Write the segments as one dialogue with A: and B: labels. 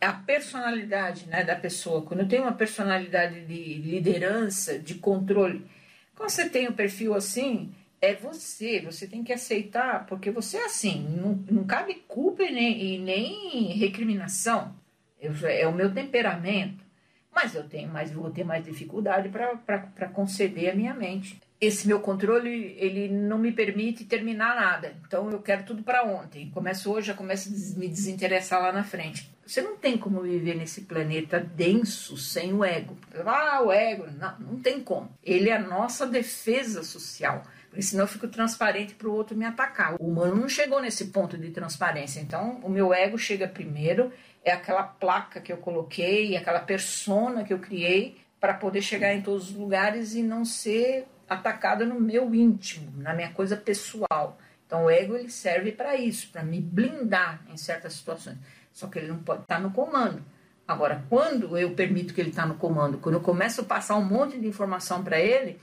A: a personalidade né, da pessoa. Quando tenho uma personalidade de liderança, de controle, quando você tem um perfil assim, é você, você tem que aceitar, porque você é assim, não, não cabe culpa e nem, e nem recriminação. Eu, é o meu temperamento. Mas eu tenho mais, vou ter mais dificuldade para conceder a minha mente. Esse meu controle, ele não me permite terminar nada. Então eu quero tudo para ontem. Começo hoje, já começo a me desinteressar lá na frente. Você não tem como viver nesse planeta denso sem o ego. Ah, o ego. Não, não tem como. Ele é a nossa defesa social. Porque senão eu fico transparente para o outro me atacar. O humano não chegou nesse ponto de transparência. Então, o meu ego chega primeiro, é aquela placa que eu coloquei, aquela persona que eu criei para poder chegar em todos os lugares e não ser atacada no meu íntimo, na minha coisa pessoal. Então, o ego ele serve para isso, para me blindar em certas situações. Só que ele não pode estar no comando. Agora, quando eu permito que ele está no comando, quando eu começo a passar um monte de informação para ele,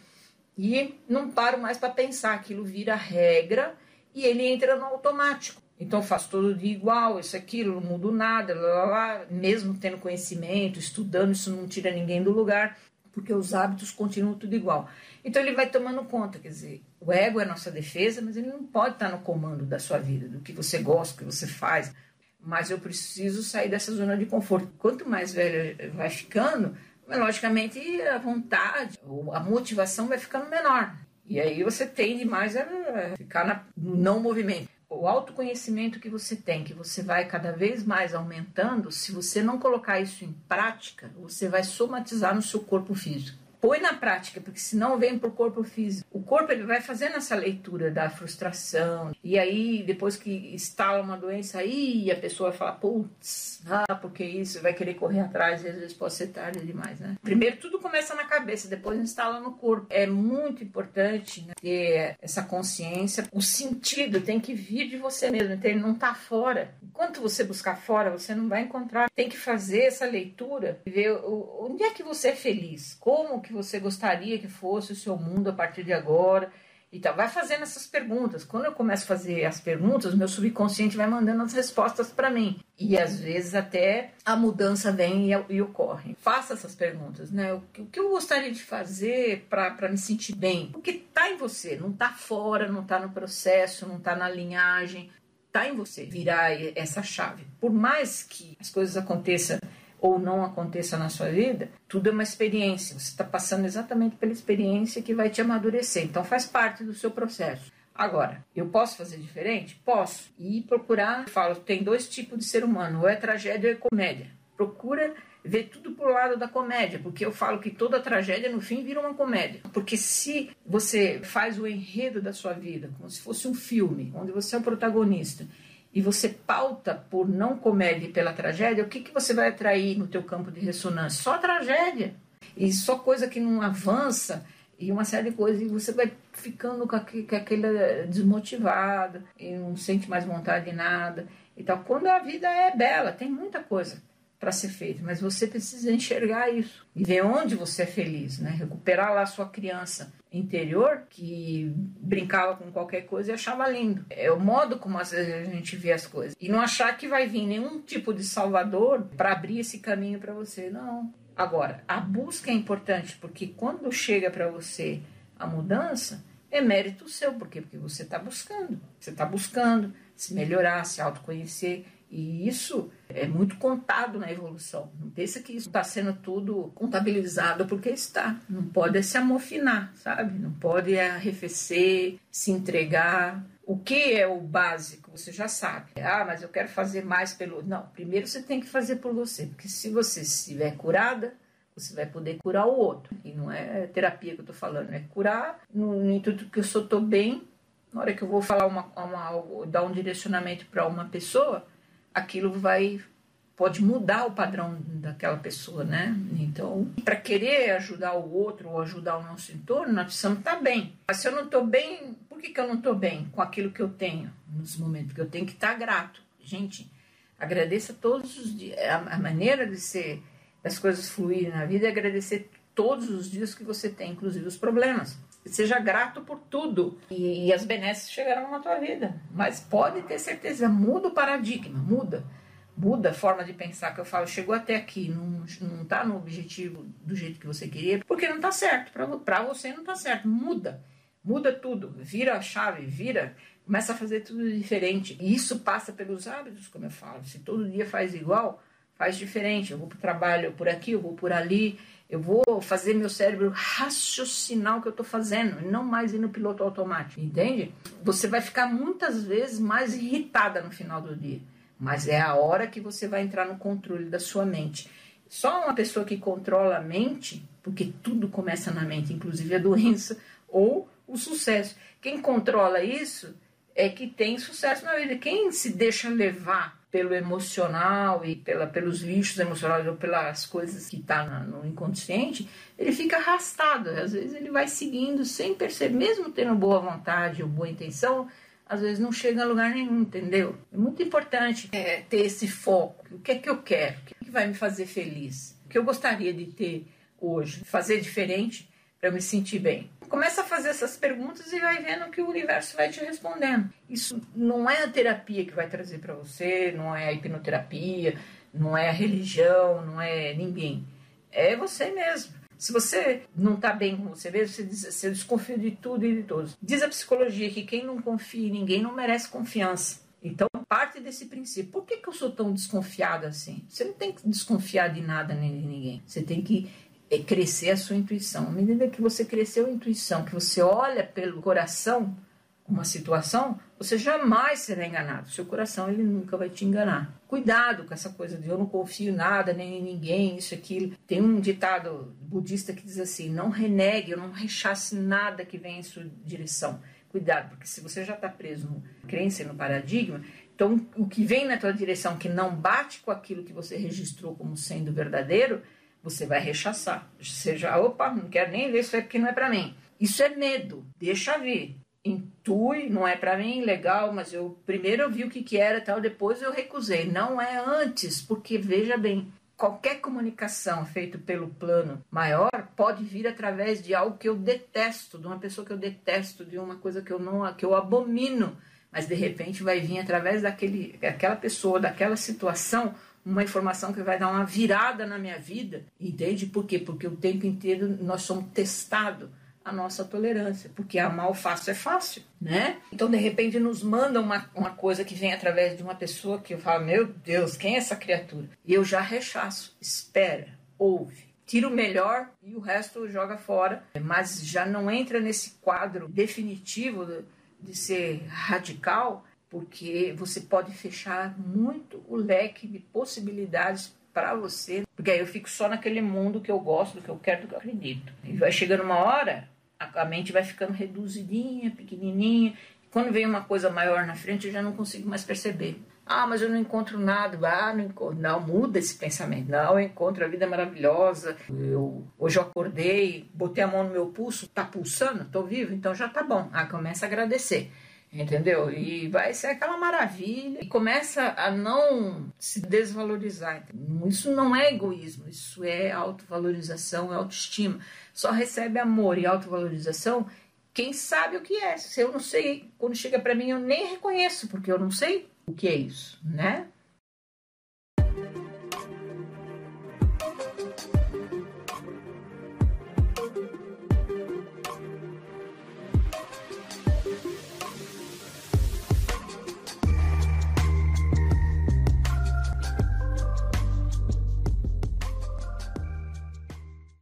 A: e não paro mais para pensar, aquilo vira regra e ele entra no automático. Então faço todo dia igual, isso, aquilo, não mudo nada, lá, lá, lá, mesmo tendo conhecimento, estudando, isso não tira ninguém do lugar, porque os hábitos continuam tudo igual. Então ele vai tomando conta, quer dizer, o ego é nossa defesa, mas ele não pode estar no comando da sua vida, do que você gosta, do que você faz. Mas eu preciso sair dessa zona de conforto. Quanto mais velho vai ficando, logicamente a vontade, a motivação vai ficando menor. E aí você tende mais a ficar no não movimento. O autoconhecimento que você tem, que você vai cada vez mais aumentando, se você não colocar isso em prática, você vai somatizar no seu corpo físico põe na prática, porque senão vem para o corpo físico. O corpo ele vai fazendo essa leitura da frustração, e aí depois que instala uma doença, aí a pessoa fala, putz, ah, porque isso, vai querer correr atrás, e às vezes pode ser tarde demais, né? Primeiro tudo começa na cabeça, depois instala no corpo. É muito importante né, ter essa consciência, o sentido tem que vir de você mesmo, então ele não está fora. Enquanto você buscar fora, você não vai encontrar. Tem que fazer essa leitura, ver onde é que você é feliz, como que você gostaria que fosse o seu mundo a partir de agora. Então, vai fazendo essas perguntas. Quando eu começo a fazer as perguntas, meu subconsciente vai mandando as respostas para mim. E às vezes até a mudança vem e, e ocorre. Faça essas perguntas, né? O que, o que eu gostaria de fazer para me sentir bem? O que está em você, não está fora, não está no processo, não está na linhagem. Está em você virar essa chave. Por mais que as coisas aconteçam ou não aconteça na sua vida, tudo é uma experiência. Você está passando exatamente pela experiência que vai te amadurecer. Então faz parte do seu processo. Agora, eu posso fazer diferente? Posso. E procurar, eu falo, tem dois tipos de ser humano, ou é tragédia ou é comédia. Procura ver tudo pro lado da comédia, porque eu falo que toda tragédia no fim vira uma comédia. Porque se você faz o enredo da sua vida como se fosse um filme, onde você é o protagonista, e você pauta por não comédia e pela tragédia, o que, que você vai atrair no teu campo de ressonância? Só tragédia. E só coisa que não avança e uma série de coisas. E você vai ficando com, aquele, desmotivado e não sente mais vontade de nada. E tal. Quando a vida é bela, tem muita coisa para ser feita, mas você precisa enxergar isso e ver onde você é feliz, né? Recuperar lá a sua criança interior que brincava com qualquer coisa e achava lindo. É o modo como às vezes a gente vê as coisas. E não achar que vai vir nenhum tipo de salvador para abrir esse caminho para você, não. Agora, a busca é importante porque quando chega para você a mudança, é mérito seu, por quê? Porque você está buscando. Você está buscando se melhorar, se autoconhecer e isso é muito contado na evolução. Não pensa que isso está sendo tudo contabilizado porque está. Não pode se amofinar, sabe? Não pode arrefecer, se entregar. O que é o básico? Você já sabe. Ah, mas eu quero fazer mais pelo. Não, primeiro você tem que fazer por você. Porque se você estiver curada, você vai poder curar o outro. E não é terapia que eu estou falando, é curar no, intuito que eu só estou bem. Na hora que eu vou falar uma, uma dar um direcionamento para uma pessoa, aquilo vai pode mudar o padrão daquela pessoa, né? Então, para querer ajudar o outro ou ajudar o nosso entorno, nós precisamos estar tá bem. Mas se eu não estou bem, por que, que eu não estou bem com aquilo que eu tenho nos momentos? Porque eu tenho que estar tá grato. Gente, agradeça todos os dias. A, a maneira de ser, das coisas fluírem na vida é agradecer todos os dias que você tem, inclusive os problemas. Seja grato por tudo. E, e as benesses chegarão na tua vida. Mas pode ter certeza, muda o paradigma, muda. muda a forma de pensar que eu falo, chegou até aqui, não, não tá no objetivo do jeito que você queria, porque não tá certo, para você não tá certo, muda, muda tudo, vira a chave, vira, começa a fazer tudo diferente. E isso passa pelos hábitos, como eu falo, se todo dia faz igual, faz diferente, eu vou para o trabalho por aqui, eu vou por ali, eu vou fazer meu cérebro raciocinar o que eu estou fazendo, não mais ir no piloto automático, entende? Você vai ficar muitas vezes mais irritada no final do dia mas é a hora que você vai entrar no controle da sua mente. Só uma pessoa que controla a mente, porque tudo começa na mente, inclusive a doença ou o sucesso. Quem controla isso é que tem sucesso na vida. Quem se deixa levar pelo emocional e pela, pelos lixos emocionais ou pelas coisas que está no inconsciente, ele fica arrastado. Às vezes ele vai seguindo sem perceber, mesmo tendo boa vontade ou boa intenção, às vezes não chega a lugar nenhum, entendeu? É muito importante é, ter esse foco. O que é que eu quero? O que, é que vai me fazer feliz? O que eu gostaria de ter hoje? Fazer diferente para me sentir bem. Começa a fazer essas perguntas e vai vendo que o universo vai te respondendo. Isso não é a terapia que vai trazer para você, não é a hipnoterapia, não é a religião, não é ninguém. É você mesmo. Se você não está bem com você mesmo, você, diz, de tudo e de todos. Diz a psicologia que quem não confia em ninguém não merece confiança. Então, parte desse princípio. Por que, que eu sou tão desconfiada assim? Você não tem que desconfiar de nada nem de ninguém. Você tem que é, crescer a sua intuição. À medida que você cresceu a intuição, que você olha pelo coração, uma situação, você jamais será enganado. Seu coração ele nunca vai te enganar. Cuidado com essa coisa de eu não confio em nada, nem em ninguém, isso, aquilo. Tem um ditado budista que diz assim: não renegue, não rechace nada que vem em sua direção. Cuidado, porque se você já está preso no crença no paradigma, então o que vem na tua direção que não bate com aquilo que você registrou como sendo verdadeiro, você vai rechaçar. Seja, opa, não quero nem ver isso aí porque não é para mim. Isso é medo, deixa vir intui, não é para mim legal, mas eu primeiro eu vi o que, que era tal, depois eu recusei. Não é antes, porque veja bem, qualquer comunicação feita pelo plano maior pode vir através de algo que eu detesto, de uma pessoa que eu detesto, de uma coisa que eu não que eu abomino, mas de repente vai vir através daquele daquela pessoa, daquela situação, uma informação que vai dar uma virada na minha vida. Entende por quê? Porque o tempo inteiro nós somos testados a nossa tolerância, porque amar o fácil é fácil, né? Então, de repente, nos manda uma, uma coisa que vem através de uma pessoa que eu falo, meu Deus, quem é essa criatura? E eu já rechaço, espera, ouve, tira o melhor e o resto joga fora, mas já não entra nesse quadro definitivo de, de ser radical, porque você pode fechar muito o leque de possibilidades para você, porque aí eu fico só naquele mundo que eu gosto, do que eu quero, do que eu acredito. E vai chegando uma hora a, mente vai ficando reduzidinha, pequenininha. Quando vem uma coisa maior na frente, eu já não consigo mais perceber. Ah, mas eu não encontro nada. Ah, não encontro. Não, muda esse pensamento. Não, eu encontro a vida maravilhosa. Eu, hoje eu acordei, botei a mão no meu pulso, tá pulsando, tô vivo, então já tá bom. Ah, começa a agradecer. Entendeu? E vai ser aquela maravilha. E começa a não se desvalorizar. Isso não é egoísmo, isso é autovalorização, é autoestima só recebe amor e autovalorização quem sabe o que é. Se eu não sei, quando chega para mim, eu nem reconheço, porque eu não sei o que é isso, né?